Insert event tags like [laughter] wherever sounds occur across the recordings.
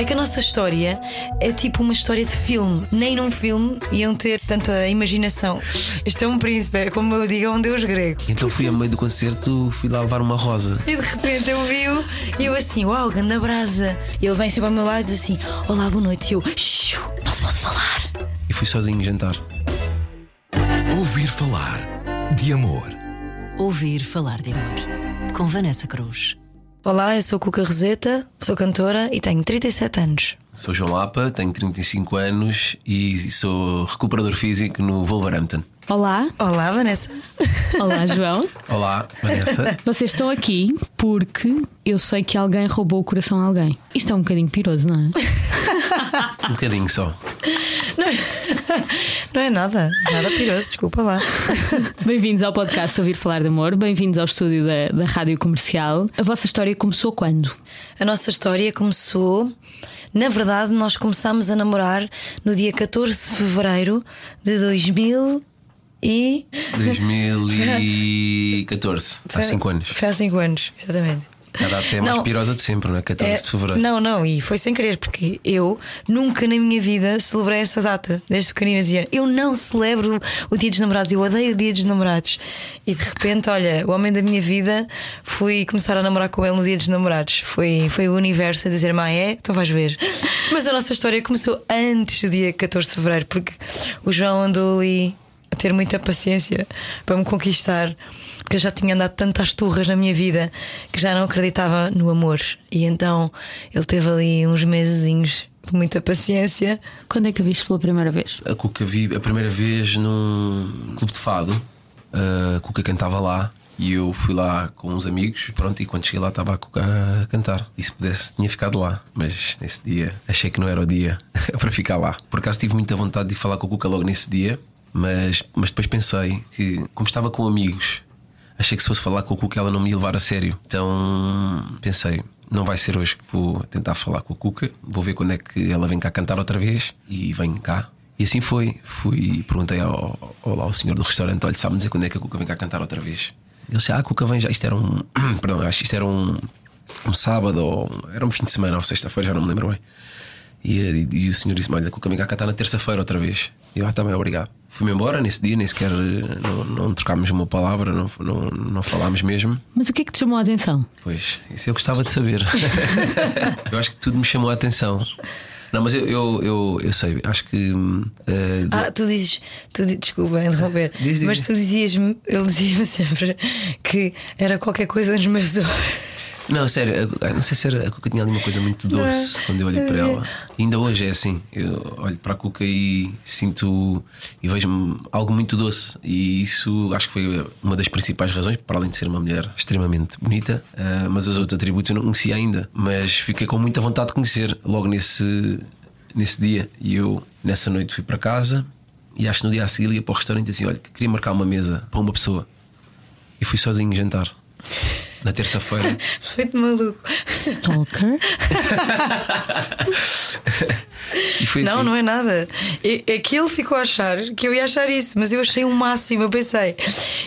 É que a nossa história é tipo uma história de filme. Nem num filme iam ter tanta imaginação. Este é um príncipe, é como eu digo, é um deus grego. Então fui a meio do concerto, fui lá levar uma rosa. E de repente eu vi-o e eu assim, uau, ganda brasa. E ele vem sempre ao meu lado e diz assim: Olá, boa noite. E eu, "Xiu, não se pode falar. E fui sozinho jantar. Ouvir falar de amor. Ouvir falar de amor. Com Vanessa Cruz. Olá, eu sou Cuca Roseta, sou cantora e tenho 37 anos. Sou João Lapa, tenho 35 anos e sou recuperador físico no Wolverhampton. Olá, Olá, Vanessa. olá [laughs] João. Olá, Vanessa. Vocês estão aqui porque eu sei que alguém roubou o coração a alguém. Isto é um bocadinho piroso, não é? [laughs] Um bocadinho só. [laughs] Não é nada, nada piroso, desculpa lá. Bem-vindos ao podcast Ouvir Falar de Amor, bem-vindos ao estúdio da, da Rádio Comercial. A vossa história começou quando? A nossa história começou. Na verdade, nós começámos a namorar no dia 14 de fevereiro de 2000 e. 2014, há 5 anos. Foi há 5 anos, exatamente. A data é mais Não. pirosa de sempre, não é? 14 É, de fevereiro. Não, não, e foi sem querer, porque eu nunca na minha vida celebrei essa data, desde pequenina dizia. Eu não celebro o dia dos namorados, eu odeio o dia dos namorados. E de repente, olha, o homem da minha vida fui começar a namorar com ele no dia dos namorados. Foi, foi o universo a dizer, mas é, então vais ver. Mas a nossa história começou antes do dia 14 de fevereiro, porque o João andou ali a ter muita paciência para me conquistar, porque eu já tinha andado tantas turras na minha vida que já não acreditava no amor. E então ele teve ali uns mesezinhos de muita paciência. Quando é que a viste pela primeira vez? A Cuca vi a primeira vez num clube de fado. A Cuca cantava lá e eu fui lá com uns amigos. Pronto, e quando cheguei lá estava a Cuca a cantar. E se pudesse, tinha ficado lá. Mas nesse dia achei que não era o dia [laughs] para ficar lá. Por acaso tive muita vontade de falar com a Cuca logo nesse dia, mas, mas depois pensei que, como estava com amigos, achei que se fosse falar com a Cuca ela não me ia levar a sério. Então pensei. Não vai ser hoje que vou tentar falar com a Cuca. Vou ver quando é que ela vem cá cantar outra vez e vem cá. E assim foi. Fui perguntei ao, ao, ao senhor do restaurante: olha, sabe-me dizer quando é que a Cuca vem cá cantar outra vez? Ele disse: Ah, a Cuca vem já. Isto era um. [clears throat] Perdão, acho que isto era um, um sábado ou. Era um fim de semana ou sexta-feira, já não me lembro bem. E, e, e o senhor disse-me: Olha, a Cuca vem cá cantar na terça-feira outra vez. E eu, ah, também, obrigado. Fui-me embora nesse dia, nem sequer. eh, Não, não trocámos uma palavra, não, não, não falámos mesmo. Mas o que é que te chamou a atenção? Pois, isso eu gostava de saber. [laughs] eu acho que tudo me chamou a atenção. Não, mas eu, eu, eu, eu sei, acho que. eh, Ah, tu dizes, tu, desculpa [laughs] interromper, Diz, diz. mas tu dizias-me, ele dizia-me sempre que era qualquer coisa nos meus olhos. Não, sério, não sei se era a Cuca tinha ali uma coisa muito doce Não, quando eu olhei mas para é. ela. E ainda hoje é assim. Eu olho para a Cuca e sinto e vejo algo muito doce. E isso acho que foi uma das principais razões, para além de ser uma mulher extremamente bonita, ah, mas os outros atributos eu não conhecia ainda. Mas fiquei com muita vontade de conhecer logo nesse, nesse dia. E eu, nessa noite, fui para casa e acho que no dia a seguir ia para o restaurante e disse assim: olha, que queria marcar uma mesa para uma pessoa. E fui sozinho jantar. Na terça-feira. [laughs] Foi-te maluco. Stalker? E foi Não, assim. não é nada. É, é que ele ficou a achar que eu ia achar isso, mas eu achei o máximo. Eu pensei,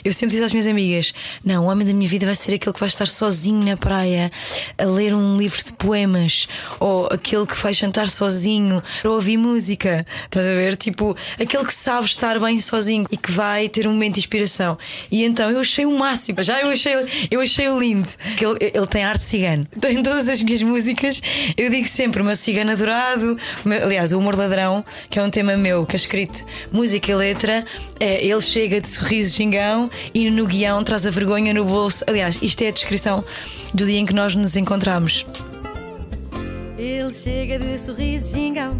eu sempre disse às minhas amigas: Não, o homem da minha vida vai ser aquele que vai estar sozinho na praia a ler um livro de poemas, ou aquele que vai jantar sozinho para ouvir música. Estás a ver? Tipo, aquele que sabe estar bem sozinho e que vai ter um momento de inspiração. E então eu achei o máximo. Já eu achei, eu achei o lindo. Que ele, ele tem arte cigano. Então, em todas as minhas músicas, eu digo sempre o meu cigano adorado. meu- aliás, o Humor Ladrão, que é um tema meu, que é escrito música e letra. É, ele chega de sorriso gingão e no guião traz a vergonha no bolso. Aliás, isto é a descrição do dia em que nós nos encontramos. Ele chega de sorriso gingão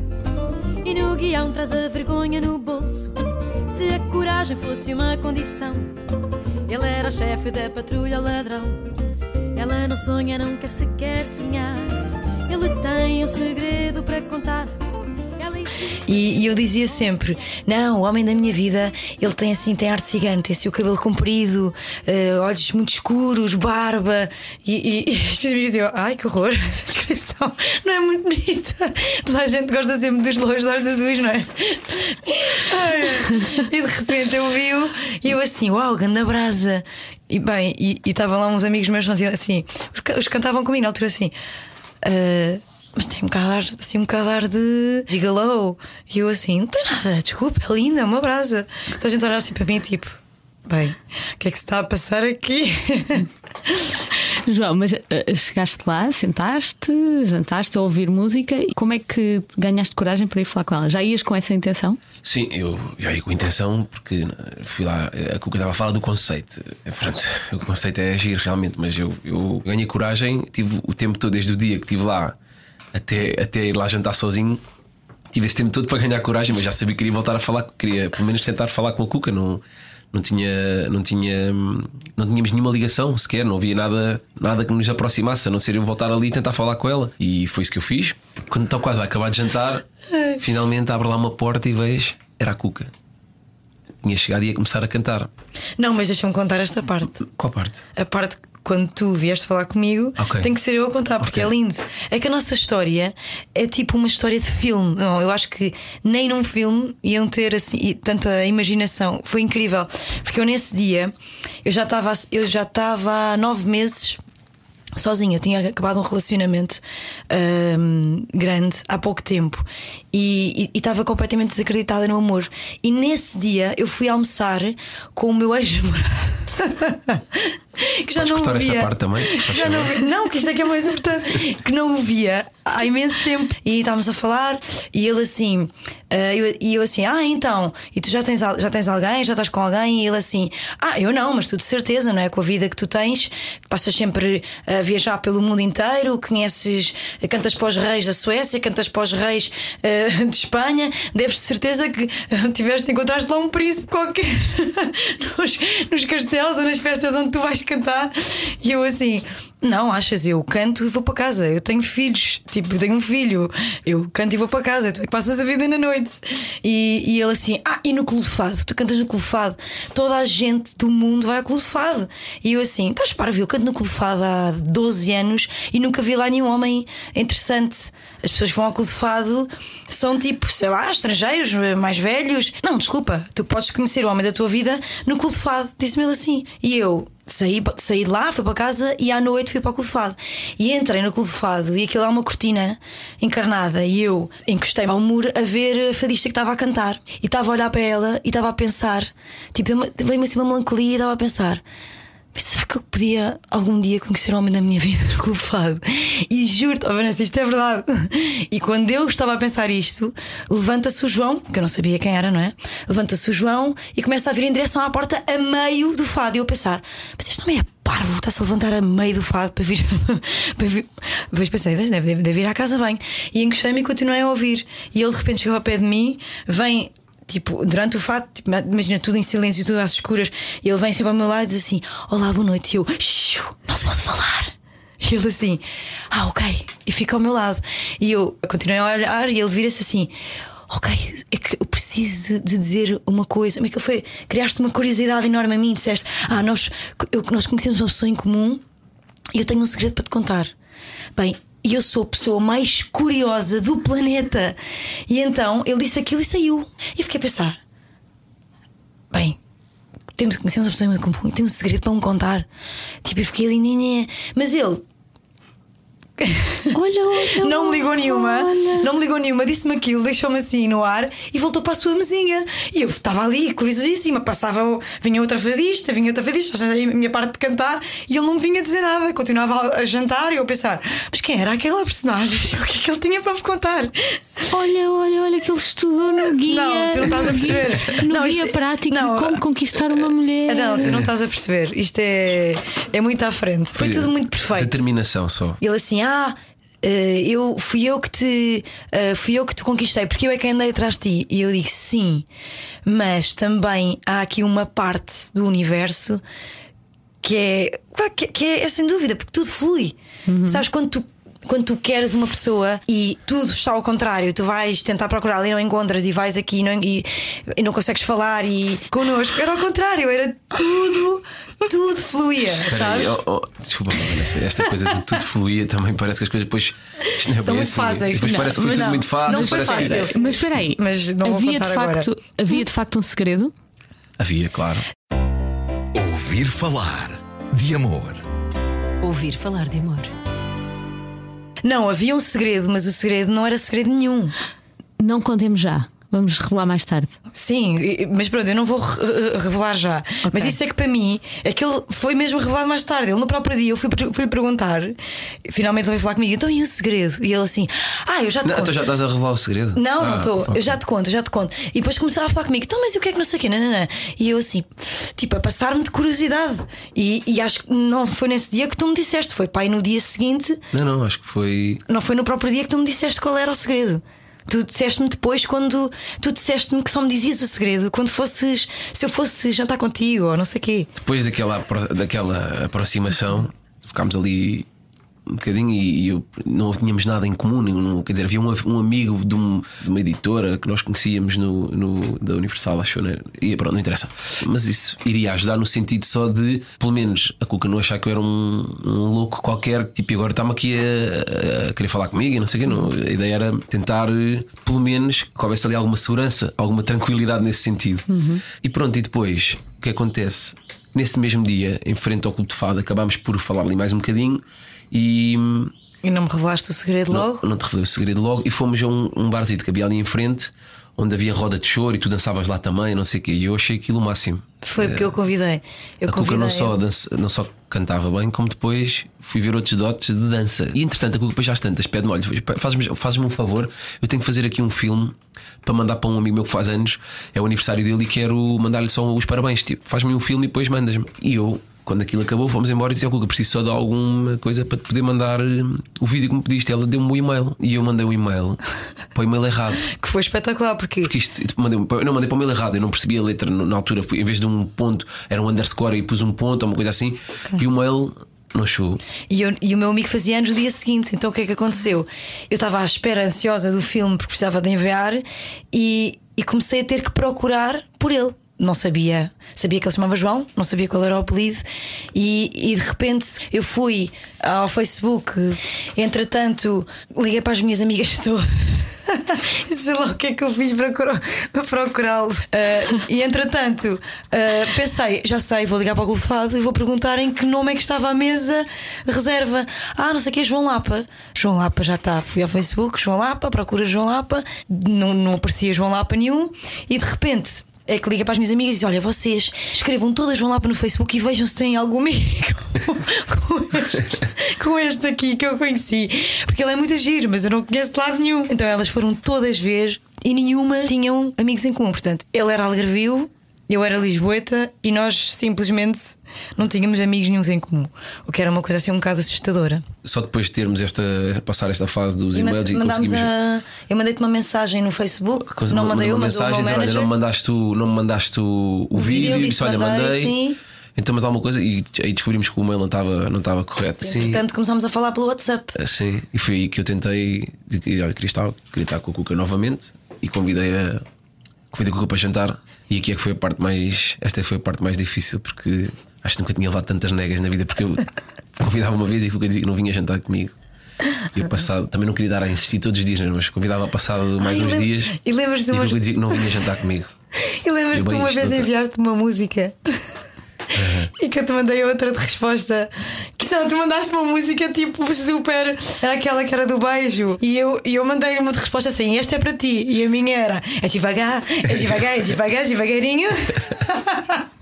e no guião traz a vergonha no bolso. Se a coragem fosse uma condição, ele era o chefe da patrulha ladrão. Ela não sonha, não quer sequer sonhar. Ele tem um segredo para contar. E, e eu dizia sempre: Não, o homem da minha vida, ele tem assim, tem arte cigana, tem assim o cabelo comprido, eh, olhos muito escuros, barba. E, e, [laughs] e as pessoas diziam: Ai que horror, [laughs] essa descrição não é muito bonita. Toda a gente gosta sempre dos loiros de olhos azuis, não é? Ai, e de repente eu vi-o e eu assim: Uau, ganda brasa. E bem, e estavam lá uns amigos meus que assim: os, que- os cantavam comigo na altura assim. "Ah, mas tem um bocado ar, assim, um bocado ar de gigalow. E eu assim, não tem nada, desculpa, é linda, é uma brasa. Então a gente olha assim para mim, tipo, bem, o que é que se está a passar aqui? [laughs] João, mas eh, chegaste lá, sentaste, jantaste a ouvir música e como é que ganhaste coragem para ir falar com ela? Já ias com essa intenção? Sim, eu já ia com intenção porque fui lá, a Cuca estava a falar do conceito. É, Portanto, [laughs] o conceito é agir realmente, mas eu, eu ganhei coragem, tive o tempo todo, desde o dia que estive lá até, até ir lá jantar sozinho. Tive esse tempo todo para ganhar coragem, mas já sabia que queria voltar a falar, queria pelo menos tentar falar com a Cuca. Não, não, tinha, não, tinha, não tínhamos nenhuma ligação sequer, não havia nada, nada que nos aproximasse, a não ser eu voltar ali e tentar falar com ela. E foi isso que eu fiz. Quando estou quase a acabar de jantar, finalmente abre lá uma porta e vejo, era a Cuca. Tinha chegado e ia começar a cantar. Não, mas deixa-me contar esta parte. Qual parte? A parte quando tu vieste falar comigo, Ok. tem que ser eu a contar, porque Ok. é lindo. É que a nossa história é tipo uma história de filme. Não, eu acho que nem num filme iam ter assim tanta imaginação. Foi incrível. Porque eu nesse dia eu já estava eu já estava há nove meses sozinha. Eu tinha acabado um relacionamento ahm, grande há pouco tempo e e estava completamente desacreditada no amor. E nesse dia eu fui almoçar com o meu ex-namorado. [laughs] que já Podes não o cortar esta via. parte também? Que já não, não, que isto é que é mais importante. Que não o via há imenso tempo. E estávamos a falar e ele assim, eu- e eu assim, ah, então, e tu já tens, já tens alguém, já estás com alguém? E ele assim, ah, eu não, mas tu de certeza, não é? Com a vida que tu tens, passas sempre a viajar pelo mundo inteiro, conheces, cantas para os reis da Suécia, cantas para os reis ah, de Espanha, deves de certeza que tiveste, encontraste lá um príncipe qualquer [laughs] nos, nos castelos ou nas festas onde tu vais [laughs] cantar. E eu assim, não, achas, eu canto e vou para casa. Eu tenho filhos, tipo, eu tenho um filho, eu canto e vou para casa, tu é que passas a vida na noite. E, e ele assim, ah, e no clube fado? Tu cantas no clube fado? Toda a gente do mundo vai ao clube fado. E eu assim, estás para ver, eu canto no clube fado há 12 anos e nunca vi lá nenhum homem interessante. As pessoas que vão ao clube de fado são tipo, sei lá, estrangeiros, mais velhos. Não, desculpa, tu podes conhecer o homem da tua vida no clube de fado. Disse-me ele assim. E eu, Saí, saí de lá, fui para casa e à noite fui para o Clube de Fado. E entrei no Clube de Fado e aquilo é uma cortina encarnada. E eu encostei-me ao muro a ver a fadista que estava a cantar. E estava a olhar para ela e estava a pensar. Tipo, veio-me assim uma melancolia e estava a pensar. Mas será que eu podia algum dia conhecer o homem da minha vida no Clube Fado? E juro-te, oh Vanessa, isto é verdade. E quando eu estava a pensar isto, levanta-se o João, que eu não sabia quem era, não é? Levanta-se o João e começa a vir em direção à porta a meio do fado. E eu a pensar, mas este homem é parvo, está-se a levantar a meio do fado para vir. [laughs] para vir. Depois pensei, "Mas deve, deve, deve ir à casa bem. E encostei-me e continuei a ouvir. E ele de repente chegou ao pé de mim, vem Tipo, durante o fato, tipo, imagina tudo em silêncio, tudo às escuras, e ele vem sempre ao meu lado e diz assim: Olá, boa noite. E eu, "Xiu, não se pode falar. E ele assim, ah, ok. E fica ao meu lado. E eu continuei a olhar e ele vira-se assim: Ok, é que eu preciso de dizer uma coisa. Que ele foi? Criaste uma curiosidade enorme a mim. Disseste: Ah, nós, eu, nós conhecemos uma pessoa em comum e eu tenho um segredo para te contar. Bem, e eu sou a pessoa mais curiosa do planeta. E então ele disse aquilo e saiu. E fiquei a pensar: bem, temos, conhecemos a pessoa tem um segredo para me contar. Tipo, eu fiquei ali, "Nhe, nhe." mas ele Olha, olha. [laughs] não me ligou nenhuma, olha. não me ligou nenhuma, disse-me aquilo, deixou-me assim no ar e voltou para a sua mesinha. E eu estava ali, curiosíssima, passava, o- vinha outra fadista, vinha outra fadista, a minha parte de cantar, e ele não me vinha dizer nada, continuava a jantar e eu a pensar, mas quem era aquela personagem? [laughs] O que é que ele tinha para me contar? Olha, olha, olha que ele estudou no guia. Não, tu não estás a perceber. No Não, guia isto é- prático não, de como conquistar uma mulher. Não, tu não estás a perceber. Isto é, é muito à frente. Foi, tudo muito perfeito. Determinação só. Ele assim, ah, eh, eu fui eu que te eh, fui eu que te conquistei, porque eu é que andei atrás de ti. E eu digo sim, mas também há aqui uma parte do universo que é, que, que é, é sem dúvida, porque tudo flui. Sabes, quando tu. Quando tu queres uma pessoa e tudo está ao contrário, tu vais tentar procurar e não encontras, e vais aqui e não, e, e não consegues falar, e connosco era ao contrário, era tudo, tudo fluía, Espera aí, sabes? oh, oh, desculpa, Vanessa, esta coisa de tudo fluía também parece que as coisas depois. É São bem muito assim. fáceis. Depois Não, parece que foi mas tudo não. muito fácil. Não foi parece que- fácil. Mas espera aí, Mas havia, de facto, agora. havia de facto um segredo? Havia, claro. Ouvir falar de amor. Ouvir falar de amor. Não, havia um segredo, mas o segredo não era segredo nenhum. Não contemos já. Vamos revelar mais tarde. Sim, mas pronto, eu não vou re- revelar já. Mas isso é que para mim, aquele foi mesmo revelado mais tarde. Ele no próprio dia, eu fui, fui lhe perguntar, finalmente ele veio falar comigo, então e o segredo? E ele assim, ah, eu já te Não, conto. então já estás a revelar o segredo? Não, Ah, não estou. ok. Eu já te conto, eu já te conto. E depois começava a falar comigo, então, mas e o que é que não sei o quê? Não, não, não. E eu assim, tipo, a passar-me de curiosidade. E, e acho que não foi nesse dia que tu me disseste, foi pai no dia seguinte, Não, não, acho que foi. não foi no próprio dia que tu me disseste qual era o segredo. Tu disseste-me depois quando tu disseste-me que só me dizias o segredo quando fosses, se eu fosse jantar contigo ou não sei o quê. Depois daquela, daquela aproximação, ficámos ali um bocadinho e, eu, não tínhamos nada em comum. não- quer dizer, havia um, um amigo de, um- de uma editora que nós conhecíamos no, no- da Universal, acho, né? E pronto, não interessa. Mas isso iria ajudar no sentido só de, pelo menos, a Cuca não achar que eu era um, um louco qualquer, tipo, e agora está-me aqui a, a querer falar comigo e não sei o quê. Não. A ideia era tentar, eh, pelo menos, que houvesse ali alguma segurança, alguma tranquilidade nesse sentido. E pronto, e depois, o que acontece? Nesse mesmo dia, em frente ao Clube de Fado, acabámos por falar ali mais um bocadinho e E não me revelaste o segredo logo? não, não te revelei o segredo logo. E fomos a um, um barzito que havia ali em frente, onde havia roda de choro e tu dançavas lá também, não sei o quê. E eu achei aquilo o máximo. Foi porque eu convidei. Eu a Cuca não só, dança- não só cantava bem, como depois fui ver outros dotes de dança. E entretanto, a Cuca depois já às tantas pede-me: olha, faz-me faz um favor, eu tenho que fazer aqui um filme para mandar para um amigo meu que faz anos, é o aniversário dele e quero mandar-lhe só os parabéns. Tipo, faz-me um filme e depois mandas-me. E eu. Quando aquilo acabou, fomos embora e disse ao Cuca: preciso só de alguma coisa para te poder mandar hum, o vídeo que me pediste. Ela deu-me o e-mail e eu mandei o e-mail [laughs] para o e-mail errado. Que foi espetacular, porque Porque isto, mandei, eu não mandei para o mail errado, eu não percebi a letra na altura. Fui, em vez de um ponto, era um underscore e pus um ponto ou uma coisa assim. E o mail não achou. E, eu- e o meu amigo fazia anos no dia seguinte, então o que é que aconteceu? Eu estava à espera ansiosa do filme porque precisava de enviar e, e comecei a ter que procurar por ele. Não sabia, sabia que ele se chamava João, não sabia qual era o apelido, e, e de repente eu fui ao Facebook. Entretanto, liguei para as minhas amigas [laughs] todas. Sei lá o que é que eu fiz para procurá- para procurá-lo. Ah, e entretanto, ah, pensei, já sei, vou ligar para o Clube de Fado e vou perguntar em que nome é que estava a mesa de reserva. Ah, não sei o que é João Lapa. João Lapa já está. Fui ao Facebook, João Lapa, procura João Lapa, não, não aparecia João Lapa nenhum, e de repente. É que liga para as minhas amigas e diz: Olha, vocês escrevam todas João Lapa no Facebook e vejam se têm algum amigo com este, com este aqui que eu conheci. Porque ele é muito giro, mas eu não conheço de lado nenhum. Então elas foram todas ver e nenhuma tinham amigos em comum. Portanto, ele era algarvio, eu era lisboeta e nós simplesmente não tínhamos amigos nenhums em comum. O que era uma coisa assim um bocado assustadora. Só depois de termos esta, passar esta fase dos E e-mails e conseguimos. a- Eu mandei-te uma mensagem no Facebook. Coisa- não mandei uma o mensagem olha, não me mandaste o, não me mandaste o, o O vídeo, vídeo, e disse, olha, mandei, mandei. sim. Então, mas alguma coisa, e aí descobrimos que o mail não estava, não estava correto. Sim. Entretanto, começámos a falar pelo WhatsApp. Sim, e foi aí que eu tentei olha, queria estar, queria estar com a Cuca novamente e convidei a convidei a Cuca para jantar. E aqui é que foi a parte mais. Esta foi a parte mais difícil porque acho que nunca tinha levado tantas negas na vida porque eu [laughs] convidava uma vez e a Cuca dizia que não vinha jantar comigo. E eu passado, também não queria dar a insistir todos os dias, né, mas convidava passado mais Ai, uns dias e lembras-te de e a umas- Cuca dizia que não vinha jantar comigo. [laughs] E lembras-te que bem, uma vez enviaste uma música e que eu te mandei outra de resposta. Que não, tu mandaste uma música tipo super. Era aquela que era do beijo. E eu, e eu mandei uma de resposta assim: Esta é para ti. E a minha era: É devagar, é devagar, é devagar, devagarinho. [laughs]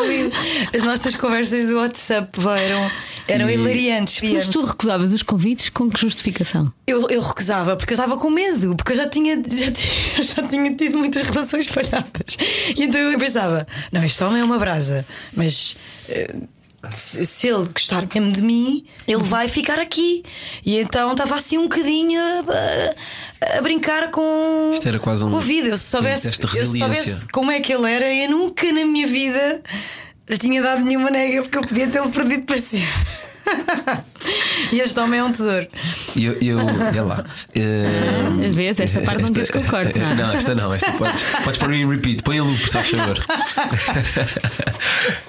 Lindo. As nossas conversas do WhatsApp eram, eram E- hilariantes. Mas tu recusavas os convites com que justificação? Eu, eu recusava porque eu estava com medo, porque eu já tinha, já, tinha, [laughs] já tinha tido muitas relações falhadas. E então eu pensava: não, este homem é uma brasa, mas. eh, Se, se ele gostar mesmo de mim, ele vai ficar aqui. E então estava assim um bocadinho a, a brincar com, Isto era quase um- com a vida. Eu se soubesse, um eu soubesse como é que ele era, eu nunca na minha vida lhe tinha dado nenhuma nega porque eu podia tê-lo perdido para sempre. e este homem é um tesouro. E eu, eu olha lá. eh, Vês? Esta parte não queres que eu corte, não é? Não, esta não, esta podes, podes pôr em repeat, põe a loop, se faz favor. [laughs]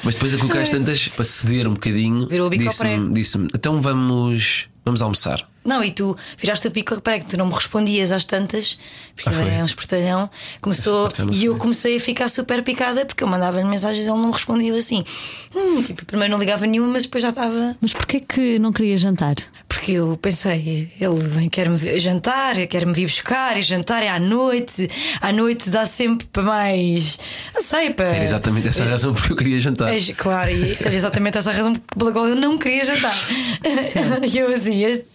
Mas depois a Cuca às tantas, para ceder um bocadinho, disse-me, disse então vamos, vamos almoçar. Não, e tu viraste o pico, reparei que tu não me respondias às tantas, porque Ah, é um espertalhão. Começou e eu comecei a ficar super picada porque eu mandava-lhe mensagens e ele não me respondia assim. Hum, tipo, primeiro não ligava nenhuma, mas depois já estava. Mas porquê que não queria jantar? Porque eu pensei, ele vem, quer-me jantar, quer-me vir buscar, e jantar é à noite, à noite dá sempre para mais. Não sei, para. Era exatamente essa a razão porque eu queria jantar. É, claro, e era exatamente essa a razão pela qual eu não queria jantar. [laughs] E eu assim, este.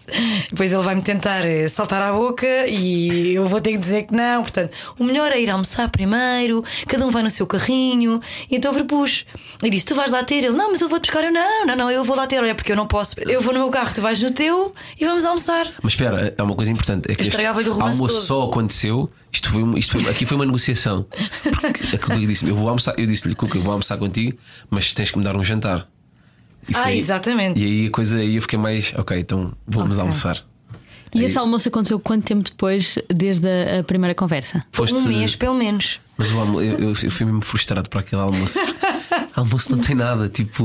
Depois ele vai-me tentar eh, saltar à boca e eu vou ter que dizer que não. Portanto, o melhor é ir almoçar primeiro, cada um vai no seu carrinho. E então eu propus. E disse: Tu vais lá ter? Ele, não, mas eu vou-te buscar. Eu, não, não, não, eu vou lá ter. Olha, porque eu não posso. Eu vou no meu carro, tu vais no teu e vamos almoçar. Mas espera, há uma coisa importante: é que este almoço todo. só aconteceu. Isto foi, isto foi- aqui foi uma negociação. Porque a Cuca disse: Eu vou almoçar. Eu disse-lhe, Cuca, eu vou almoçar contigo, mas tens que me dar um jantar. E Ah, exatamente. E aí a coisa, aí eu fiquei mais, ok, então vamos Ok. almoçar. E Aí- esse almoço aconteceu quanto tempo depois desde a, a primeira conversa? Foste- Um mês, pelo menos. Mas eu, eu, eu fui mesmo frustrado para aquele almoço. [laughs] almoço não tem nada, tipo,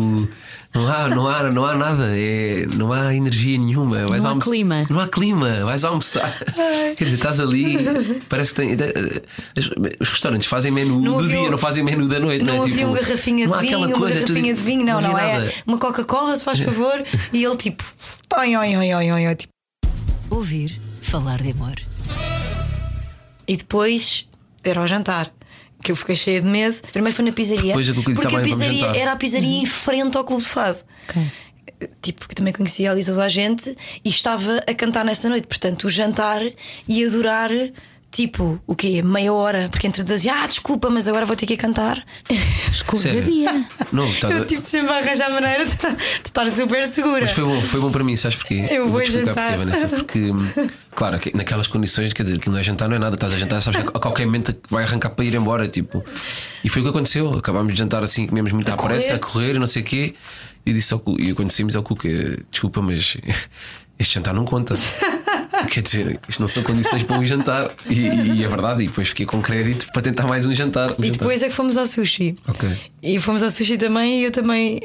não há, não há, não há nada, é, não há energia nenhuma. Vais Não há almoçar- clima. Não há clima, vais almoçar. Quer dizer, estás ali, parece que tem. as- Os restaurantes fazem menu Não do havia dia, não fazem menu da noite. Não é? havia Tipo, uma garrafinha não de há aquela vinho, uma coisa, tu- garrafinha de vinho, não, não, havia é nada. uma Coca-Cola, se faz [laughs] favor, e ele tipo, oi, oi, oi, oi, oi, oi, tipo. Ouvir falar de amor. E depois era ao jantar. Que eu fiquei cheia de medo. Primeiro foi na pizzaria. Depois é eu porque "Tá a pizzaria jantar." era a pizzaria em frente ao Clube de Fado. Ok. Tipo, que também conhecia ali toda a gente e estava a cantar nessa noite. Portanto, o jantar ia durar tipo, o quê? Meia hora. Porque entre dizia, ah, desculpa, mas agora vou ter que ir cantar. [laughs] Escorregadia. Não, a- [laughs] Eu tive sempre a arranjar maneira de, de estar super segura. Mas foi bom, foi bom para mim, sabes porquê? Eu vou vou-te explicar jantar. porquê, Vanessa. Porque, [laughs] claro, que- naquelas condições, quer dizer, que não é jantar, não é nada, estás a jantar, sabes que a qualquer momento vai arrancar para ir embora. Tipo. E foi o que aconteceu. Acabámos de jantar assim, comemos muito à correr. pressa, a correr, e não sei o quê. E disse ao Cu- e dissemos ao Cuca, desculpa, mas [laughs] este jantar não conta. [laughs] [laughs] Quer dizer, isto não são condições para um jantar. E, e é verdade, e depois fiquei com crédito para tentar mais um jantar. um E jantar. depois é que fomos ao sushi. Ok. E fomos ao sushi também e eu também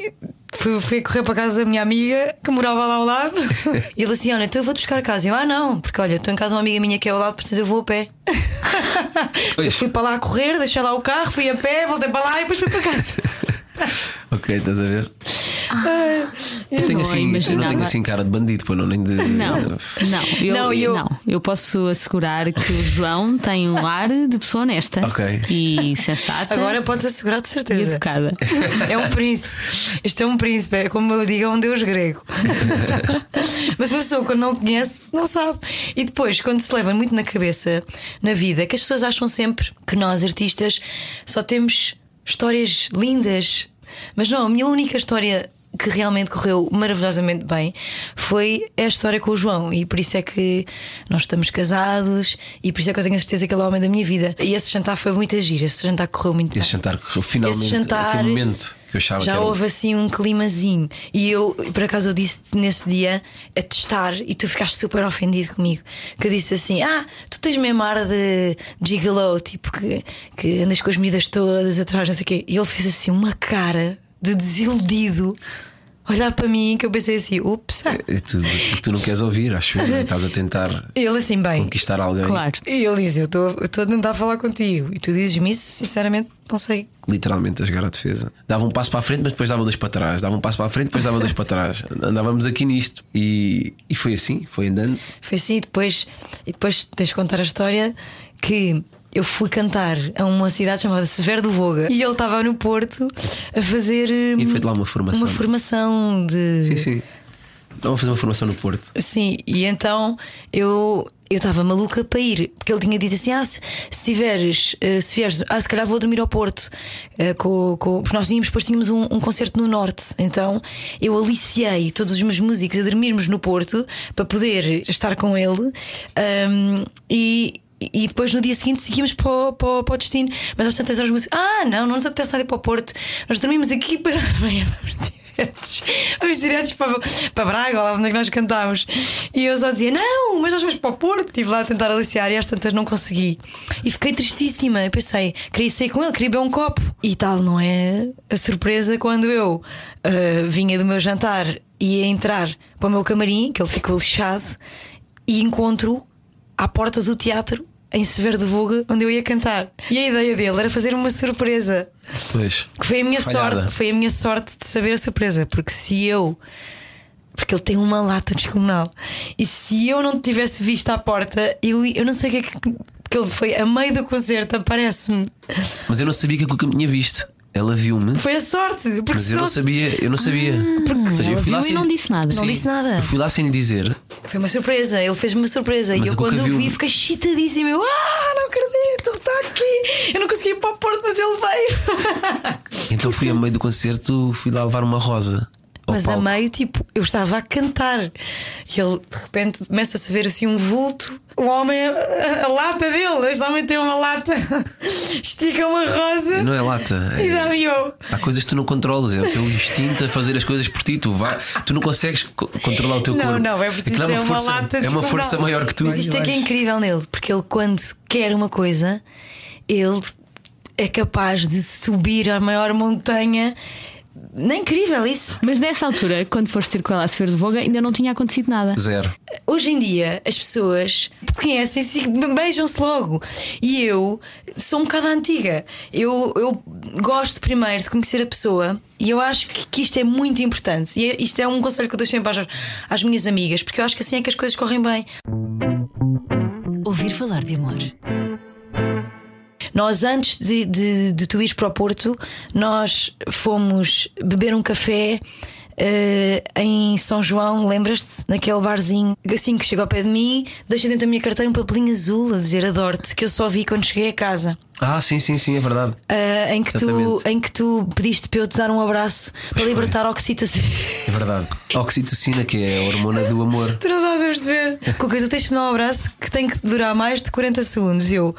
fui, fui correr para a casa da minha amiga que morava lá ao lado. [laughs] E ele assim: Olha, então eu vou-te buscar a casa. Eu, ah, não, porque olha, estou em casa de uma amiga minha que é ao lado, portanto eu vou a pé. Eu fui para lá a correr, deixei lá o carro, fui a pé, voltei para lá e depois fui para casa. [laughs] [laughs] Ok, estás a ver? Eu Eu tenho não assim, eu não tenho assim cara de bandido, pô, não, nem de. Não, não, eu, Não, não, eu- eu... posso assegurar que o João tem um ar de pessoa honesta Ok. e sensata Agora podes assegurar de e certeza. educada. É um príncipe. Este é um príncipe, é como eu digo, é um deus grego. [laughs] Mas uma pessoa quando não conhece, não sabe. E depois, quando se leva muito na cabeça na vida, que as pessoas acham sempre que nós, artistas, só temos histórias lindas. Mas não, a minha única história que realmente correu maravilhosamente bem foi a história com o João e por isso é que nós estamos casados e por isso é que eu tenho a certeza que ele é o homem da minha vida. E esse jantar foi muito giro, esse jantar correu muito bem. Esse jantar correu finalmente. Esse jantar aquele momento que eu achava que já era. um- houve assim um climazinho. E eu, por acaso, eu disse nesse dia a testar e tu ficaste super ofendido comigo. Que eu disse assim: Ah, tu tens mesmo ar de gigolo, tipo que, que andas com as medidas todas atrás, não sei o quê. E ele fez assim uma cara de desiludido. Olhar para mim que eu pensei assim, ups. É tudo que tu não queres ouvir, acho não Estás a tentar [laughs] ele assim, bem. conquistar alguém. Claro. E ele diz: Eu estou eu estou a tentar falar contigo. E tu dizes-me isso, sinceramente, não sei Literalmente a jogar à defesa. Dava um passo para a frente, mas depois dava dois para trás. Dava um passo para a frente, depois dava dois para trás. Andávamos aqui nisto. E, e foi assim, foi andando. Foi assim, e depois, e depois tens de contar a história que eu fui cantar a uma cidade chamada Severo do Voga e ele estava no Porto a fazer E hum, foi de lá uma formação. uma formação de. Sim, sim. Não, vou fazer uma formação no Porto. Sim, e então eu eu estava maluca para ir, porque ele tinha dito assim: ah, se, se tiveres, eh, se vieres, ah, se calhar vou dormir ao Porto, eh, com, com, porque nós tínhamos, depois tínhamos um, um concerto no Norte, então eu aliciei todos os meus músicos a dormirmos no Porto para poder estar com ele ahm, e. E depois no dia seguinte seguimos para o, para para o destino. Mas às tantas horas músicos, ah, não, não nos apetece nada ir para o Porto. Nós dormimos aqui, depois [laughs] amanhã vamos. Vamos diretos para, para Braga, lá onde é que nós cantámos. E eu só dizia, não, mas nós vamos para o Porto. Estive lá a tentar aliciar e às tantas não consegui. E fiquei tristíssima. Eu pensei, queria sair com ele, queria beber um copo. E tal, não é? A surpresa quando eu ah, vinha do meu jantar ia entrar para o meu camarim, que ele ficou lixado, e encontro à porta do teatro em Severo de Voga, onde eu ia cantar. E a ideia dele era fazer uma surpresa. Pois. Que foi a minha Falhada. sorte, foi a minha sorte de saber a surpresa, porque se eu porque ele tem uma lata descomunal. E se eu não tivesse visto à porta, eu, eu não sei o que é que, que ele foi a meio do concerto, aparece-me. Mas eu não sabia que a Cuca me tinha visto. Ela viu-me, Foi a sorte. Porque mas eu não sabia, eu não sabia. Ou seja, eu fui lá e sem- não disse nada. Não Sim, disse nada. Eu fui lá sem lhe dizer. Foi uma surpresa, ele fez-me uma surpresa. Mas e eu, quando o vi, fiquei excitadíssima. Eu, ah, não acredito, ele está aqui. Eu não consegui ir para o Porto, mas ele veio. Então fui a [laughs] meio do concerto, fui lá levar uma rosa. Mas a palco. meio, tipo, eu estava a cantar. E ele, de repente, começa-se a ver assim um vulto. O homem, a, a lata dele, este homem tem uma lata, [laughs] estica uma rosa Não é lata. e É, dá-me eu. há coisas que tu não controlas, é o teu instinto a fazer as coisas por ti. Tu, vai, tu não consegues co- controlar o teu Não, corpo. não, é preciso ter uma uma força, lata É uma descomunal. força maior que tu. Mas isto é que é incrível nele, porque ele, quando quer uma coisa, ele é capaz de subir a maior montanha. Não é incrível isso? Mas nessa altura, quando foste ter com ela a Severo de Voga, ainda não tinha acontecido nada. Zero. Hoje em dia as pessoas conhecem-se e beijam-se logo. E eu sou um bocado antiga. Eu, eu gosto primeiro de conhecer a pessoa e eu acho que, que isto é muito importante. E é- isto é um conselho que eu dou sempre às, às minhas amigas, porque eu acho que assim é que as coisas correm bem. Ouvir falar de amor. Nós, antes de, de, de tu ires para o Porto, nós fomos beber um café. eh, em São João, lembras-te? Naquele barzinho, assim que chegou ao pé de mim, deixa dentro da minha carteira um papelinho azul a dizer adoro-te, que eu só vi quando cheguei a casa. Ah, sim, sim, sim, é verdade. Ah, em, que tu, em que tu pediste para eu te dar um abraço para foi. libertar a oxitocina. É verdade. A oxitocina, que é a hormona do amor. tu não estás a perceber? [laughs] Cuca, tu tens que me dar um abraço que tem que durar mais de 40 segundos. Eu,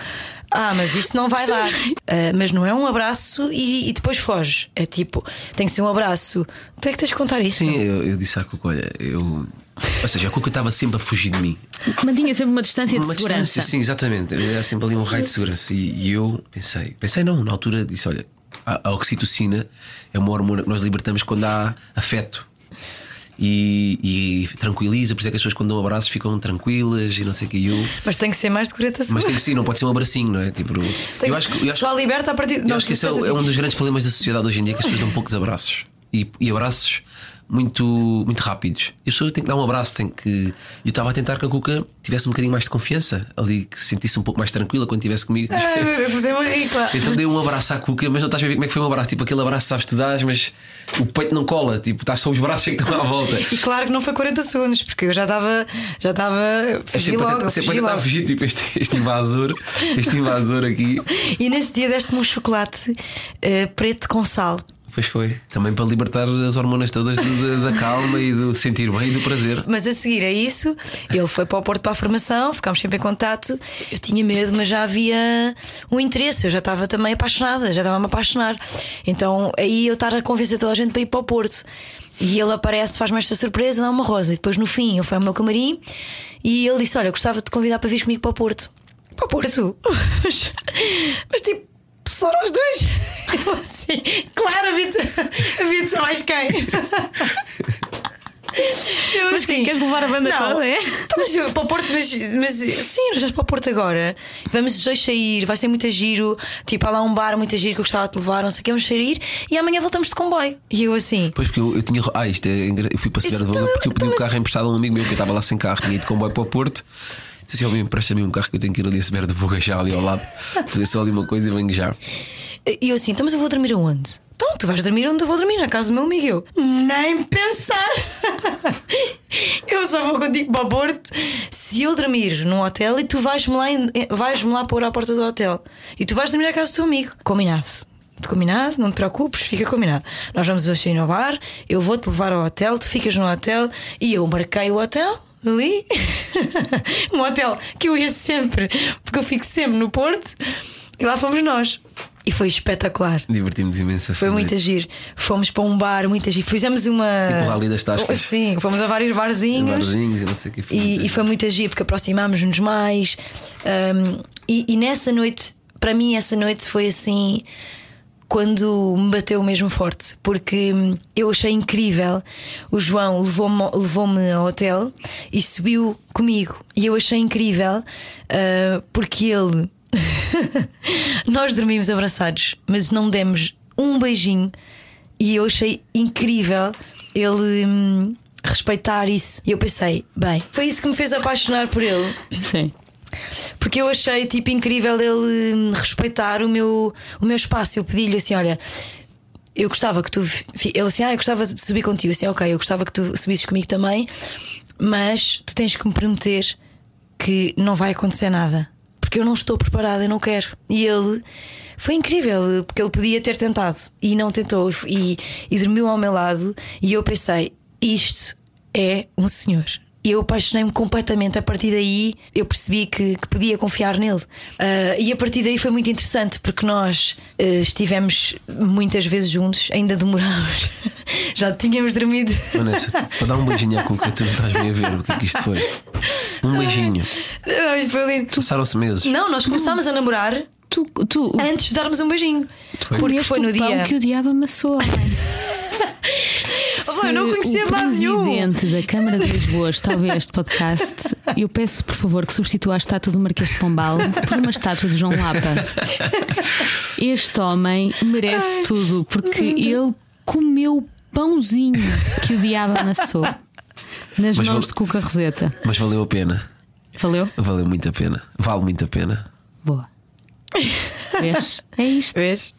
ah, mas isso não vai dar. Ah, mas não é um abraço e, e depois foges. É tipo, tem que ser um abraço. Tu é que tens de contar isso? Sim, eu, eu disse à Cuca: olha, eu. Ou seja, a Cuca estava sempre a fugir de mim. Mantinha sempre uma distância de Uma segurança. distância, sim, exatamente. Era sempre ali um raio de segurança. E, e eu pensei, pensei não, na altura disse: olha, a, a oxitocina é uma hormona que nós libertamos quando há afeto. E, e tranquiliza, por isso é que as pessoas quando dão abraços ficam tranquilas e não sei o que. Eu, Mas tem que ser mais de 40 mas segundos. tem que ser, não pode ser um abracinho, não é? Tipo, Tem eu acho que, eu acho, só liberta a partir eu Não, acho que esse é, se é um assim. dos grandes problemas da sociedade hoje em dia: que as pessoas dão poucos abraços e, e abraços muito, muito rápidos. E a pessoa tem que dar um abraço, tem que. Eu estava a tentar que a Cuca tivesse um bocadinho mais de confiança ali, que se sentisse um pouco mais tranquila quando estivesse comigo. Rica. [laughs] Então dei um abraço à Cuca, mas não estás a ver como é que foi um abraço. Tipo aquele abraço, sabes, tu dás, mas o peito não cola, tipo, estás só os braços que estão à volta. E claro que não foi 40 segundos, porque eu já estava. Já estava. É Fugi sempre, a logo, tentar- sempre a fugi tentar logo. fugir, tipo, este, este invasor, este invasor aqui. [laughs] E nesse dia deste-me um chocolate eh, preto com sal. Pois foi. Também para libertar as hormonas todas da, da calma e do sentir bem e do prazer. Mas a seguir a isso, ele foi para o Porto para a formação, ficámos sempre em contato. Eu tinha medo, mas já havia um interesse, eu já estava também apaixonada, já estava a me apaixonar. Então aí eu estar a convencer toda a gente para ir para o Porto. E ele aparece, faz-me esta surpresa, dá uma rosa. E depois no fim ele foi ao meu camarim e ele disse: Olha, gostava de te convidar para vir comigo para o Porto. Para o Porto? [laughs] Mas tipo. Só nós dois? [laughs] Eu assim, claro, havia de, ser mais quem? Eu Mas assim, quem queres levar a banda não, toda, é? então, mas eu, para o Porto, mas, mas sim, nós vamos para o Porto agora. Vamos os dois sair, vai ser muito giro. Tipo, há lá um bar muito giro que eu gostava de te levar, não sei o que, vamos sair e amanhã voltamos de comboio. E eu assim. Pois porque eu, eu tinha. Ah, isto é engra- Eu fui para Cidade de Voga tá- porque eu pedi o mas- carro emprestado a um amigo meu que eu estava lá sem carro, tinha ido de comboio para o Porto. Disse assim: Ó, empresta-me um carro que eu tenho que ir ali a Severo de Voga já ali ao lado, fazer só ali uma coisa e venho já. E eu assim, então, mas eu vou dormir aonde? Então, tu vais dormir onde eu vou dormir, na casa do meu amigo. Eu, nem pensar. [laughs] eu só vou contigo para o Porto se eu dormir num hotel e tu vais-me lá, vais-me lá pôr à porta do hotel. E tu vais dormir à casa do teu amigo. Combinado. Combinado, não te preocupes, fica combinado. Nós vamos hoje sair no bar, eu vou-te levar ao hotel, tu ficas no hotel e eu marquei o hotel ali. [laughs] um hotel que eu ia sempre, porque eu fico sempre no Porto, e lá fomos nós. E foi espetacular. Divertimos imenso. Foi muito agir. Fomos para um bar, muito agir. Fizemos uma. Tipo Rally das Tascas. Sim, fomos a vários barzinhos. Barzinhos e não sei o que. foi E, e foi muito agir porque aproximámos-nos mais. Um, e, e nessa noite, para mim, essa noite foi assim quando me bateu mesmo forte, porque hum, eu achei incrível. O João levou-me levou-me ao hotel e subiu comigo, e eu achei incrível ah, porque ele. [laughs] Nós dormimos abraçados, mas não demos um beijinho, e eu achei incrível ele. hum, Respeitar isso, e eu pensei, bem, foi isso que me fez apaixonar por ele. Sim. Porque eu achei tipo incrível ele hum, respeitar o meu, o meu espaço. Eu pedi-lhe assim: olha, eu gostava que tu. Ele assim, ah, eu gostava de subir contigo. Assim, ok, eu gostava que tu subisses comigo também, mas tu tens que me prometer que não vai acontecer nada. Porque eu não estou preparada, eu não quero. E ele. Foi incrível, porque ele podia ter tentado e não tentou, e, e dormiu ao meu lado. E eu pensei: isto é um senhor. E eu apaixonei-me completamente. A partir daí eu percebi que, que podia confiar nele. Ah, e a partir daí foi muito interessante porque nós ah, estivemos muitas vezes juntos, ainda demorámos. [laughs] Já tínhamos dormido. Vanessa, para dar um beijinho à Cuca, tu não estás bem a ver o que é que isto foi. Um beijinho. Ah, isto foi lindo. Passaram-se meses. Não, nós começámos a namorar Tu, tu antes de darmos um beijinho. Porque comeste foi no dia. que o diabo amassou. [laughs] Oh, eu não conhecia o lado nenhum. presidente da Câmara de Lisboa está a ouvir este podcast, eu peço por favor que substitua a estátua do Marquês de Pombal por uma estátua de João Lapa. Este homem merece tudo porque ele comeu o pãozinho que o diabo amassou nas Mas mãos de Cuca Roseta. Mas valeu a pena. Valeu? Valeu muito a pena. Vale muito a pena. Boa. Vês? É isto. Vês?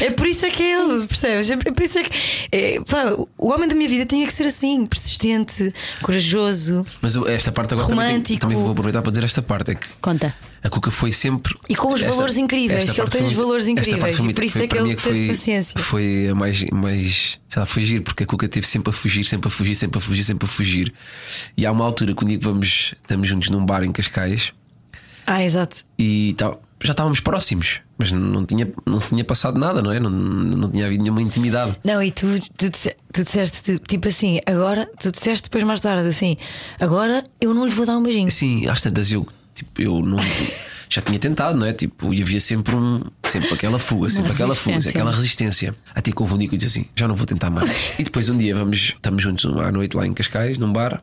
É por isso é que é ele, percebes? É por isso é que. é, pá, o homem da minha vida tinha que ser assim, persistente, corajoso Mas esta parte agora também, Romântico. também vou aproveitar para dizer esta parte: é que Conta. a Cuca foi sempre. E com os valores incríveis, esta que ele tem os valores esta parte incríveis, foi e por isso foi é que para ele mim teve foi, paciência. Foi a mais, mais. Sei lá, fugir, porque a Cuca teve sempre a fugir, sempre a fugir, sempre a fugir, sempre a fugir. E há uma altura que um dia que vamos, estamos juntos num bar em Cascais Ah, exato. e tal, já estávamos próximos, mas não tinha, não se tinha passado nada, não é? Não, não tinha havido nenhuma intimidade. Não, e tu, tu, tu disseste tipo assim, agora, tu disseste depois mais tarde assim, agora eu não lhe vou dar um beijinho. Sim, às tantas eu, tipo, eu não. [laughs] Já tinha tentado, não é? Tipo, e havia sempre um. Sempre aquela fuga, sempre aquela fuga, resistência. aquela resistência. Até que eu disse assim: já não vou tentar mais. [laughs] E depois um dia vamos, estamos juntos à noite lá em Cascais, num bar,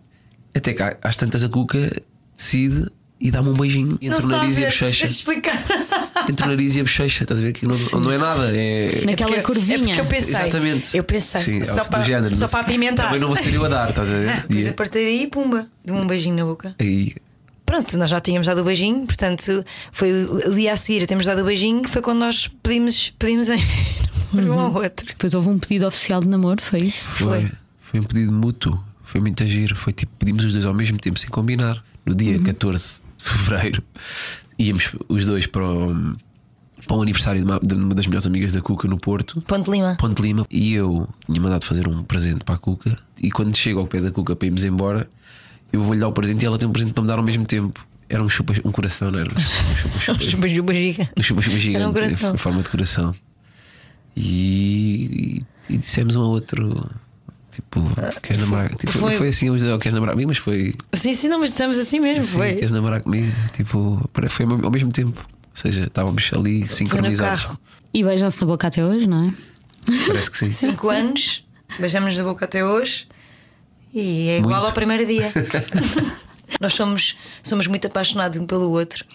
até que às tantas a Cuca decide e dá-me um beijinho entre o nariz e a bochecha. Explicar. [laughs] Entre o nariz e a bochecha, estás a ver? Que não, não é nada. É. Naquela porque- curvinha. É eu pensei. Exatamente. Eu pensei. Sim, só é para, do género. só para apimentar. Também não vou ser eu a dar, estás a ver? Ah, Depois E- a partir daí, pumba, deu um beijinho na boca. aí Pronto, nós já tínhamos dado o beijinho, portanto, foi o dia a seguir a termos dado o beijinho, foi quando nós pedimos, pedimos em [laughs] um ao outro. Depois houve um pedido oficial de namoro, foi isso? Foi. Foi um pedido mútuo. Foi muito agir. Foi tipo, pedimos os dois ao mesmo tempo, sem combinar. No dia 14 de fevereiro, íamos os dois para o, para o aniversário de uma, de uma das melhores amigas da Cuca no Porto. Ponte Lima. Ponte Lima e eu tinha mandado fazer um presente para a Cuca. E quando chego ao pé da Cuca para irmos embora, eu vou-lhe dar o presente e ela tem um presente para me dar ao mesmo tempo. Era um chupa, um coração, não era? Um chupa-chupa. Barriga. [laughs] Um chupa-chupa gigante, Era um coração. em forma de coração. E, e, e dissemos um ao outro: Tipo, queres namorar? Tipo, foi- não foi assim, "Oh, queres namorar comigo? Mas foi. Sim, sim, não, mas estamos assim mesmo. Sim, foi. queres namorar comigo? Tipo, foi ao mesmo tempo. Ou seja, estávamos ali sincronizados. E beijam-se na boca até hoje, não é? Parece que sim. [laughs] Cinco anos, beijamos na boca até hoje e é igual Muito. ao primeiro dia. [laughs] Nós somos, somos muito apaixonados um pelo outro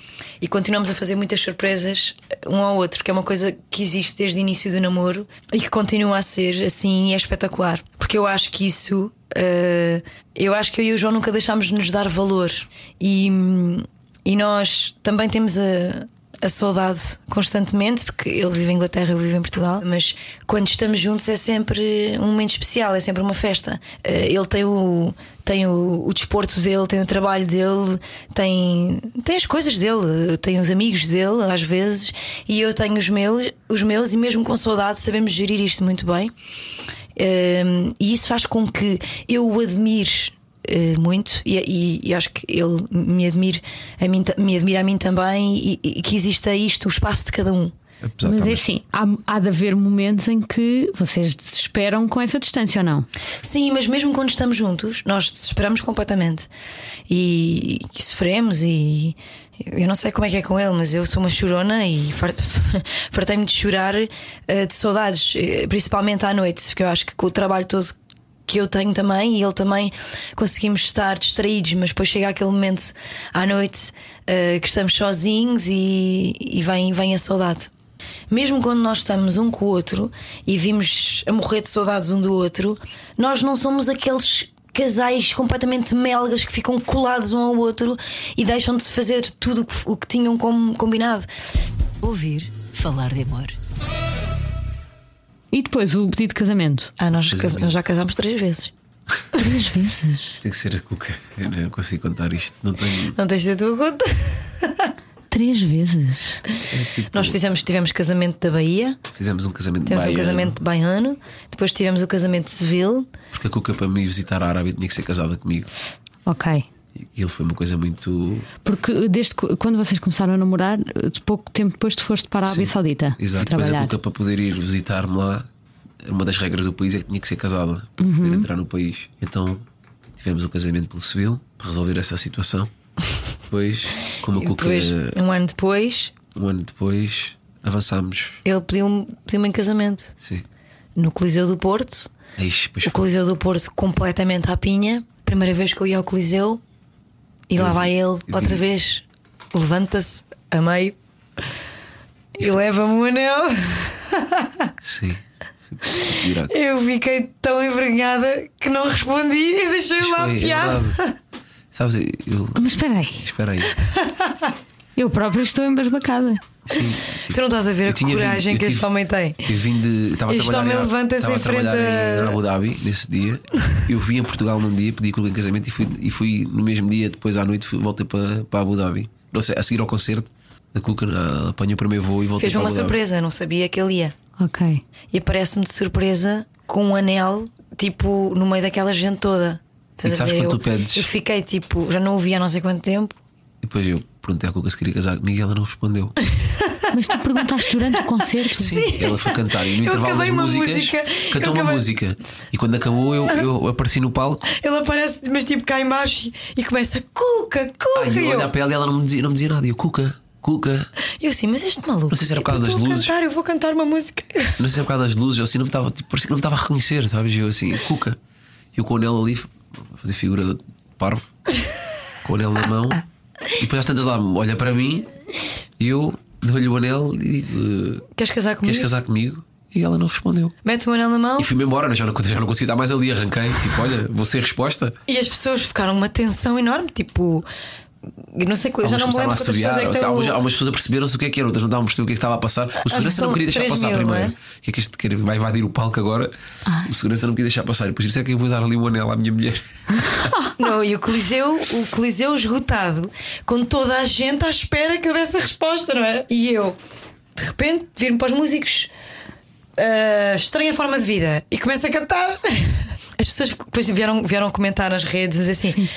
e continuamos a fazer muitas surpresas um ao outro, que é uma coisa que existe desde o início do namoro e que continua a ser assim e é espetacular. Porque eu acho que isso. eh, eu acho que eu e o João nunca deixámos de nos dar valor e, e nós também temos a, a saudade constantemente, porque ele vive em Inglaterra, eu vivo em Portugal, mas quando estamos juntos é sempre um momento especial, é sempre uma festa. Eh, Ele tem o, tem o, o desporto dele, tem o trabalho dele, tem, tem as coisas dele, tem os amigos dele, às vezes, e eu tenho os meus, os meus, e mesmo com saudade sabemos gerir isto muito bem. Um, e isso faz com que eu o admire uh, muito e, e- e acho que ele me admire a mim, me admira a mim também e, e que exista isto, o espaço de cada um. Apesar Mas é assim, há, há de haver momentos em que vocês desesperam com essa distância ou não? Sim, mas mesmo quando estamos juntos, nós desesperamos completamente e, e sofremos. E eu não sei como é que é com ele, mas eu sou uma chorona e fart- [laughs] fartei-me de chorar eh, de saudades, eh, principalmente à noite, porque eu acho que com o trabalho todo que eu tenho também e ele também conseguimos estar distraídos, mas depois chega aquele momento à noite eh, que estamos sozinhos e, e vem, vem a saudade. Mesmo quando nós estamos um com o outro e vimos a morrer de saudades um do outro, nós não somos aqueles casais completamente melgas que ficam colados um ao outro e deixam de fazer tudo o que, o que tinham com- combinado. Ouvir falar de amor. E depois o pedido de casamento? Ah, nós, Casamento. cas- nós já casámos três vezes. Três vezes. Isto tem que ser a cuca. Eu não consigo contar isto. Não tenho. Não tens de ter a tua conta? Três vezes. é tipo- Nós fizemos, tivemos casamento da Bahia, Fizemos um casamento tivemos um baiano, casamento baiano, depois tivemos o casamento civil. Porque a Cuca, para me visitar a Arábia, tinha que ser casada comigo. Ok. E ele foi uma coisa muito. Porque desde que- quando vocês começaram a namorar, pouco tempo depois tu foste para a Arábia Saudita Exato. Depois a para poder ir visitar-me lá, uma das regras do país é que tinha que ser casada para Uhum. poder entrar no país. Então tivemos um casamento pelo civil para resolver essa situação. Depois, como a Cuca, depois, um ano depois, um ano depois, avançámos. ele pediu-me pediu em casamento Sim. no Coliseu do Porto. Ixi, O Coliseu do Porto completamente à pinha. Primeira vez que eu ia ao Coliseu e lá vai ele outra vez, levanta-se a meio e leva-me o anel. [laughs] Sim. Eu fiquei tão envergonhada que não respondi e deixei Mas lá a foi, é piada. Sabes, eu. Mas espera aí, Espera aí. [laughs] eu própria estou embasbacada. Sim. Tu não estás a ver Eu a vindo- coragem eu que este tive- homem tem. Eu vim de. Estava a Este trabalhar, homem em- levanta-se estava em a trabalhar frente em a- Abu Dhabi nesse dia. Eu vim a Portugal num dia, pedi Cuca em casamento e fui, e fui no mesmo dia, depois à noite, fui- voltei para, para Abu Dhabi. Ou seja, a seguir ao concerto, a Cuca apanhou o primeiro voo e voltei Fez-me para uma Abu Dhabi. surpresa, eu não sabia que ele ia. Ok. E aparece-me de surpresa com um anel, tipo, no meio daquela gente toda. Estás E a sabes quando eu, tu pedes? eu fiquei tipo, já não o vi há não sei quanto tempo. E depois eu perguntei à Cuca se queria casar comigo e ela não respondeu. [laughs] Mas tu perguntaste durante o concerto? Sim, ela foi cantar e no Eu intervalo das acabei músicas música, cantou eu uma acabei- música. E quando acabou, eu, eu apareci no palco. Ele aparece, mas tipo cá em baixo e começa Cuca, Cuca. Ai, e eu eu, olhar para ela e ela não me dizia, não me dizia nada. E eu, Cuca, Cuca. eu assim, mas este maluco. Não sei se era por tipo, causa das luzes. Cantar, eu vou cantar uma música. Não sei se é por causa das luzes, eu assim não me estava, parecia que não me estava a reconhecer, sabes? Eu assim, Cuca. Eu com o anel ali, fazer figura de parvo, com o anel na mão, [laughs] e depois às tantas lá olha para mim, e eu dou-lhe o anel e digo: Queres casar comigo? Queres casar comigo? E ela não respondeu. Mete o anel na mão E fui-me embora, né? já não, já não consegui estar mais ali, arranquei, tipo, olha, vou ser resposta. e as pessoas ficaram uma tensão enorme, tipo. Eu não sei, já Algumas não me lembro quantas pessoas é que estão. algumas, algumas pessoas perceberam-se o que é que era, outras não estavam a perceber o que é que estava a passar. O segurança não queria deixar 3 passar é? primeiro. O que é que este quer? Vai invadir o palco agora? O segurança não queria deixar passar. E Depois isso é que eu vou dar ali um anel à minha mulher. [laughs] Não, e o Coliseu, o Coliseu esgotado, com toda a gente à espera que eu desse a resposta, não é? E eu, de repente, vir-me para os músicos, ah, estranha forma de vida, e começo a cantar. As pessoas depois vieram, vieram comentar nas redes, dizer assim.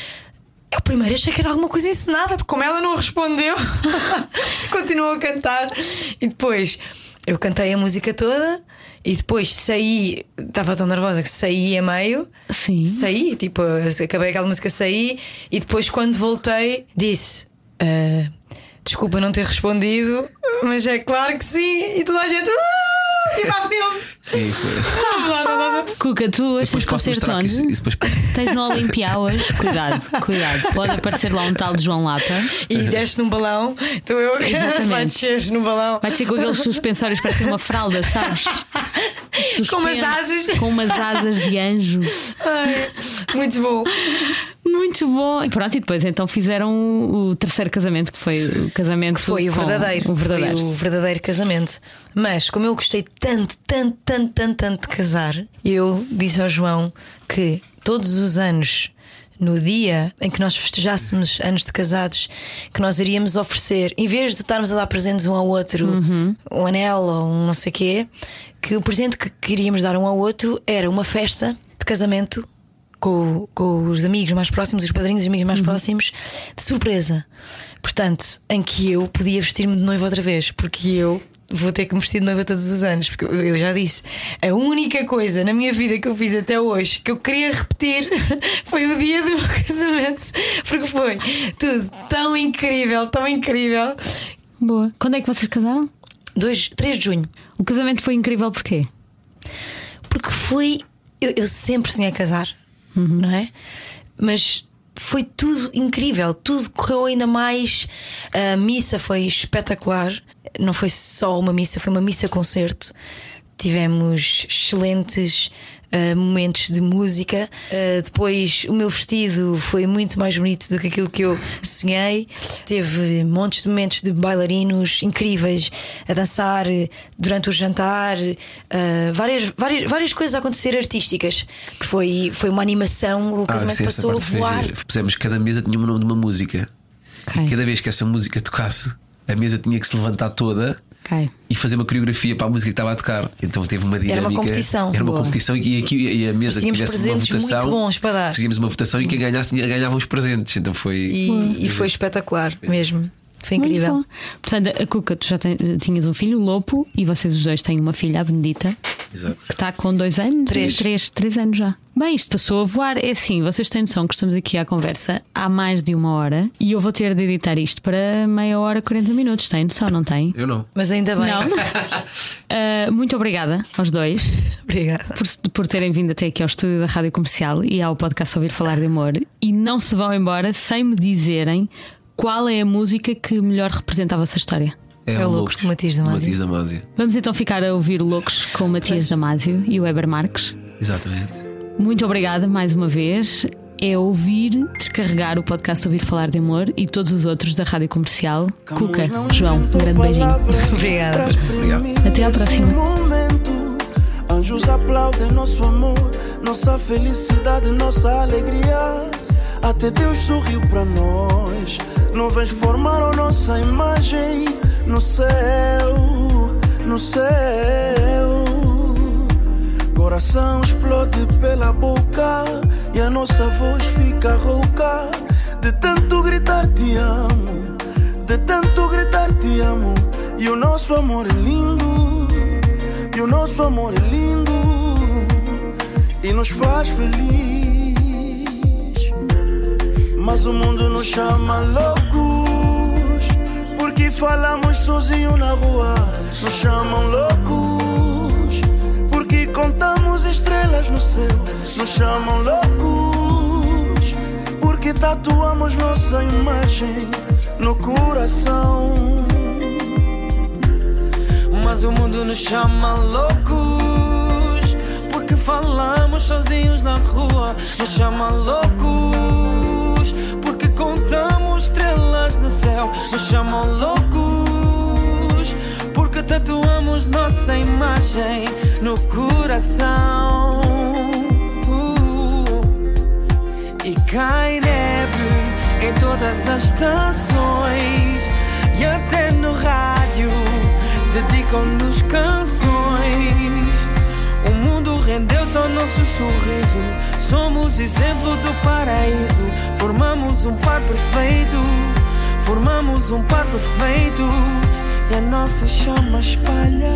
Eu primeiro achei que era alguma coisa encenada, porque como ela não respondeu, [laughs] [laughs] continuou a cantar. E depois eu cantei a música toda e depois saí, estava tão nervosa que saí a meio. Sim. Saí, tipo, acabei aquela música, saí e depois, quando voltei, disse: "Ah, Desculpa não ter respondido, mas é claro que sim. E toda a gente. "Ah!" [laughs] Tipo filme. Sim, foi. Cuca, tu Depois mostrar que isso, onde? isso depois posso- Tens no Olimpia hoje? Cuidado, cuidado. Pode aparecer lá um tal de João Lapa. E desce num balão, então eu Exatamente. vai descer num balão. Vai ser com aqueles suspensórios para ser uma fralda, sabes? Com umas Suspenso, asas. Com umas asas de anjo. Ai, muito bom. Muito bom. E pronto, e depois então fizeram o terceiro casamento, que foi o casamento. Foi o verdadeiro. O verdadeiro. Foi o verdadeiro casamento. Mas como eu gostei tanto, tanto, tanto, tanto, tanto de casar, eu disse ao João que todos os anos, no dia em que nós festejássemos anos de casados, que nós iríamos oferecer, em vez de estarmos a dar presentes um ao outro, um anel ou um não sei quê, que o presente que queríamos dar um ao outro era uma festa de casamento com, com os amigos mais próximos, os padrinhos os amigos mais próximos, de surpresa. Portanto, em que eu podia vestir-me de noiva outra vez, porque eu vou ter que me vestir de noiva todos os anos, porque eu, eu já disse, a única coisa na minha vida que eu fiz até hoje que eu queria repetir [laughs] foi o dia do meu [laughs] casamento, porque foi tudo tão incrível, tão incrível. Boa. Quando é que vocês casaram? 2, 3 de junho. O casamento foi incrível porquê? Porque foi. Eu, eu sempre sonhei casar, não é? Mas foi tudo incrível, tudo correu ainda mais. A missa foi espetacular. Não foi só uma missa, foi uma missa-concerto. Tivemos excelentes uh, momentos de música. Uh, depois, o meu vestido foi muito mais bonito do que aquilo que eu sonhei. Teve montes de momentos de bailarinos incríveis a dançar uh, durante o jantar. Uh, várias, várias, várias coisas a acontecer artísticas. Que foi, foi uma animação. O casamento Ah, sim, essa passou a voar. Pusemos cada mesa tinha o nome de uma música. Ok. Cada vez que essa música tocasse, a mesa tinha que se levantar toda Ok. e fazer uma coreografia para a música que estava a tocar. Então teve uma dinâmica. uma competição. Era uma Boa. competição e aqui e a mesa que tivesse uma votação. muito bons para dar. Fazíamos uma votação e quem ganhasse ganhava os presentes. Então foi. E, e foi espetacular mesmo. Foi incrível. Portanto, a Cuca, tu já ten- tinhas um filho, o Lopo, e vocês os dois têm uma filha, a Benedita, Exato. que está com dois anos? Três. Três, três anos já. Bem, isto passou a voar. É assim, vocês têm noção que estamos aqui à conversa há mais de uma hora e eu vou ter de editar isto para meia hora, 40 minutos. Têm noção, não tem? Eu não. Mas ainda bem. Não. [laughs] Ah, muito obrigada aos dois Obrigada. por, por terem vindo até aqui ao estúdio da Rádio Comercial e ao podcast Ouvir Falar de Amor. E não se vão embora sem me dizerem qual é a música que melhor representa a vossa história. É o Loucos do Matias Damasio. Matias Damasio. Vamos então ficar a ouvir Loucos com o Matias Damasio e o Weber Marques. Exatamente. Muito obrigada mais uma vez. É ouvir, descarregar o podcast Ouvir Falar de Amor e todos os outros da Rádio Comercial. Cuca, João, um grande beijinho. Obrigada. [laughs] Obrigado. Até à próxima. momento, anjos aplaudem nosso amor, nossa felicidade, nossa alegria. Até Deus sorriu para nós. Nuvens formaram nossa imagem no céu, no céu. Coração explode pela boca e a nossa voz fica rouca de tanto gritar te amo, de tanto gritar te amo. E o nosso amor é lindo, e o nosso amor é lindo e nos faz feliz. Mas o mundo nos chama loucos porque falamos sozinho na rua. Nos chamam loucos porque contamos estrelas no céu. Nos chamam loucos porque tatuamos nossa imagem no coração. Mas o mundo nos chama loucos porque falamos sozinhos na rua. Nos chama loucos porque contamos estrelas no céu. Nos chamam loucos porque tatuamos nossa imagem no coração. Uh. E cai neve em todas as estações. E até no rádio dedicam-nos canções. O mundo rendeu-se ao nosso sorriso. Somos exemplo do paraíso. Formamos um par perfeito. Formamos um par perfeito E a nossa chama espalha.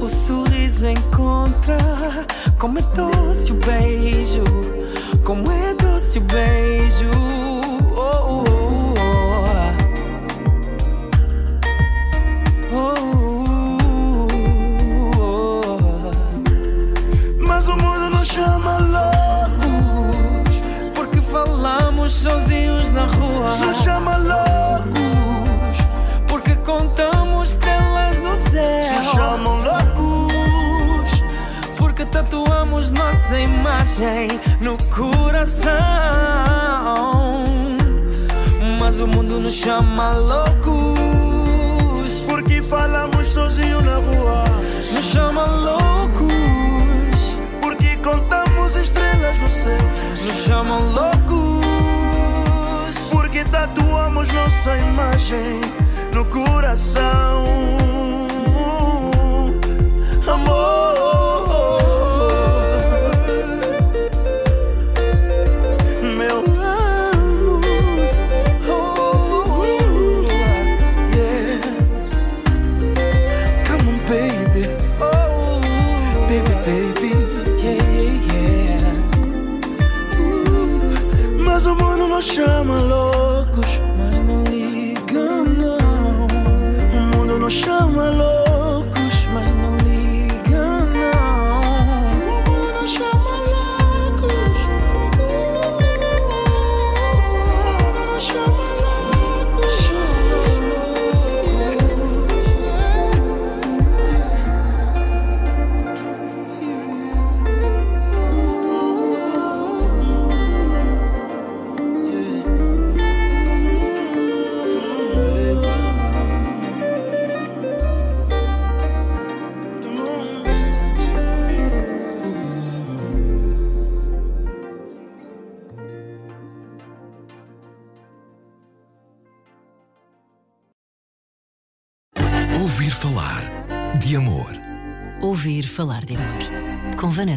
O sorriso encontra. Como é doce o beijo. Como é doce o beijo tatuamos nossa imagem no coração. Mas o mundo nos chama loucos. Porque falamos sozinho na rua. Nos chama loucos. Porque contamos estrelas no céu Nos chamam loucos. Porque tatuamos nossa imagem no coração. Amor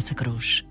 Vanessa Cruz.